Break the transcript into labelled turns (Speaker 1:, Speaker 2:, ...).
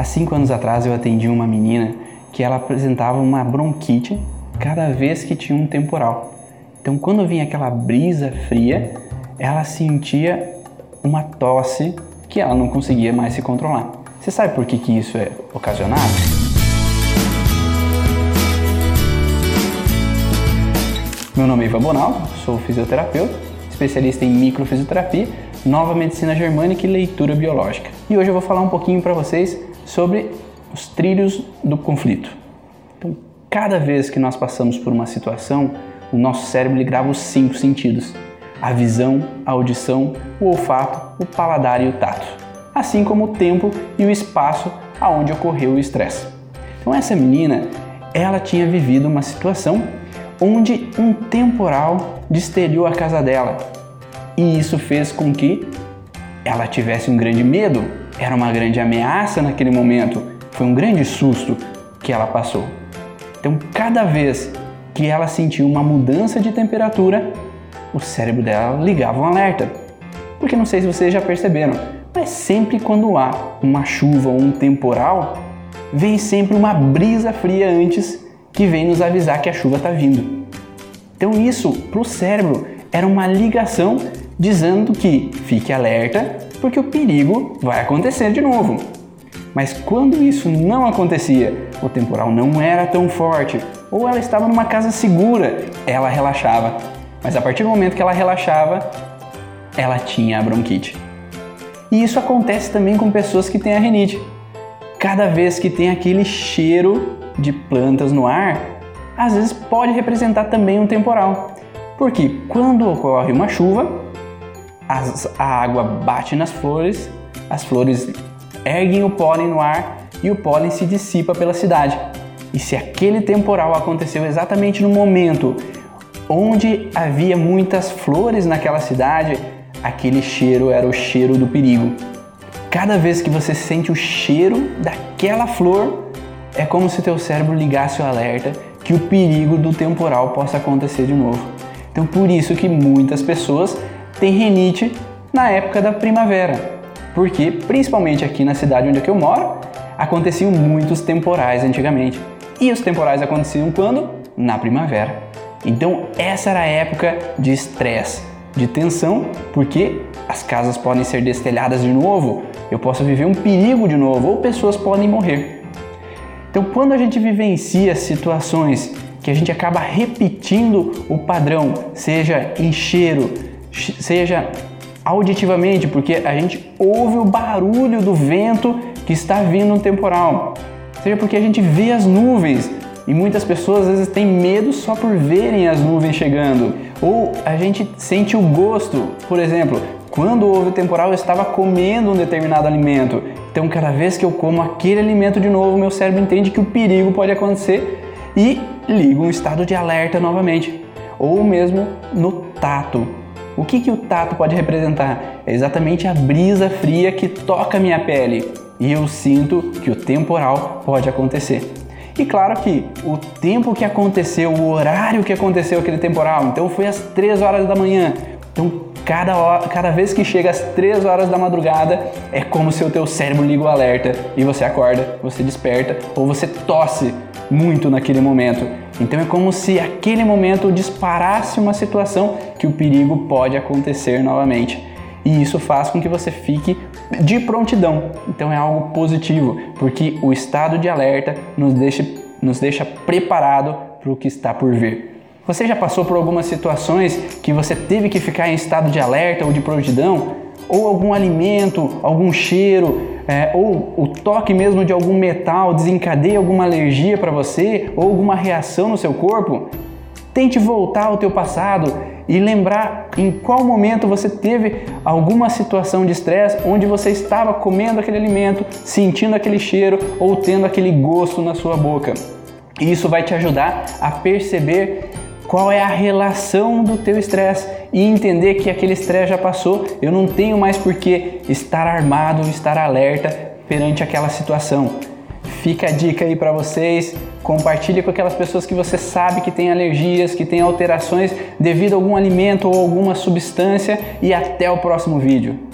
Speaker 1: Há cinco anos atrás eu atendi uma menina que ela apresentava uma bronquite cada vez que tinha um temporal. Então, quando vinha aquela brisa fria, ela sentia uma tosse que ela não conseguia mais se controlar. Você sabe por que, que isso é ocasionado? Meu nome é Ivan Bonal, sou fisioterapeuta, especialista em microfisioterapia, nova medicina germânica e leitura biológica. E hoje eu vou falar um pouquinho para vocês sobre os trilhos do conflito. Então, cada vez que nós passamos por uma situação, o nosso cérebro grava os cinco sentidos: a visão, a audição, o olfato, o paladar e o tato, assim como o tempo e o espaço aonde ocorreu o estresse. Então, essa menina, ela tinha vivido uma situação onde um temporal destruiu a casa dela. E isso fez com que ela tivesse um grande medo, era uma grande ameaça naquele momento, foi um grande susto que ela passou. Então, cada vez que ela sentiu uma mudança de temperatura, o cérebro dela ligava um alerta. Porque não sei se vocês já perceberam, mas sempre quando há uma chuva ou um temporal, vem sempre uma brisa fria antes que vem nos avisar que a chuva está vindo. Então isso para o cérebro era uma ligação dizendo que fique alerta porque o perigo vai acontecer de novo. Mas quando isso não acontecia, o temporal não era tão forte, ou ela estava numa casa segura, ela relaxava. Mas a partir do momento que ela relaxava, ela tinha a bronquite. E isso acontece também com pessoas que têm a renite. Cada vez que tem aquele cheiro de plantas no ar, às vezes pode representar também um temporal. Porque quando ocorre uma chuva, a água bate nas flores, as flores erguem o pólen no ar e o pólen se dissipa pela cidade. E se aquele temporal aconteceu exatamente no momento onde havia muitas flores naquela cidade, aquele cheiro era o cheiro do perigo. Cada vez que você sente o cheiro daquela flor, é como se teu cérebro ligasse o alerta que o perigo do temporal possa acontecer de novo. Então por isso que muitas pessoas tem rinite na época da primavera. Porque, principalmente aqui na cidade onde eu moro, aconteciam muitos temporais antigamente. E os temporais aconteciam quando? Na primavera. Então, essa era a época de estresse, de tensão, porque as casas podem ser destelhadas de novo, eu posso viver um perigo de novo, ou pessoas podem morrer. Então, quando a gente vivencia situações que a gente acaba repetindo o padrão, seja em cheiro, seja auditivamente, porque a gente ouve o barulho do vento que está vindo no temporal, seja porque a gente vê as nuvens e muitas pessoas às vezes têm medo só por verem as nuvens chegando, ou a gente sente o gosto, por exemplo, quando houve o temporal eu estava comendo um determinado alimento, então cada vez que eu como aquele alimento de novo, meu cérebro entende que o perigo pode acontecer e liga um estado de alerta novamente, ou mesmo no tato. O que, que o tato pode representar? É exatamente a brisa fria que toca minha pele e eu sinto que o temporal pode acontecer. E claro que o tempo que aconteceu, o horário que aconteceu aquele temporal, então foi às 3 horas da manhã. Então, cada, hora, cada vez que chega às 3 horas da madrugada, é como se o teu cérebro liga o alerta e você acorda, você desperta ou você tosse muito naquele momento. Então é como se aquele momento disparasse uma situação que o perigo pode acontecer novamente. E isso faz com que você fique de prontidão. Então é algo positivo, porque o estado de alerta nos deixa, nos deixa preparado para o que está por vir. Você já passou por algumas situações que você teve que ficar em estado de alerta ou de prontidão? Ou algum alimento, algum cheiro, é, ou o toque mesmo de algum metal desencadeia alguma alergia para você ou alguma reação no seu corpo, tente voltar ao teu passado e lembrar em qual momento você teve alguma situação de estresse onde você estava comendo aquele alimento, sentindo aquele cheiro ou tendo aquele gosto na sua boca. Isso vai te ajudar a perceber qual é a relação do teu estresse e entender que aquele estresse já passou, eu não tenho mais por que estar armado, estar alerta perante aquela situação. Fica a dica aí para vocês, compartilhe com aquelas pessoas que você sabe que tem alergias, que tem alterações devido a algum alimento ou alguma substância e até o próximo vídeo.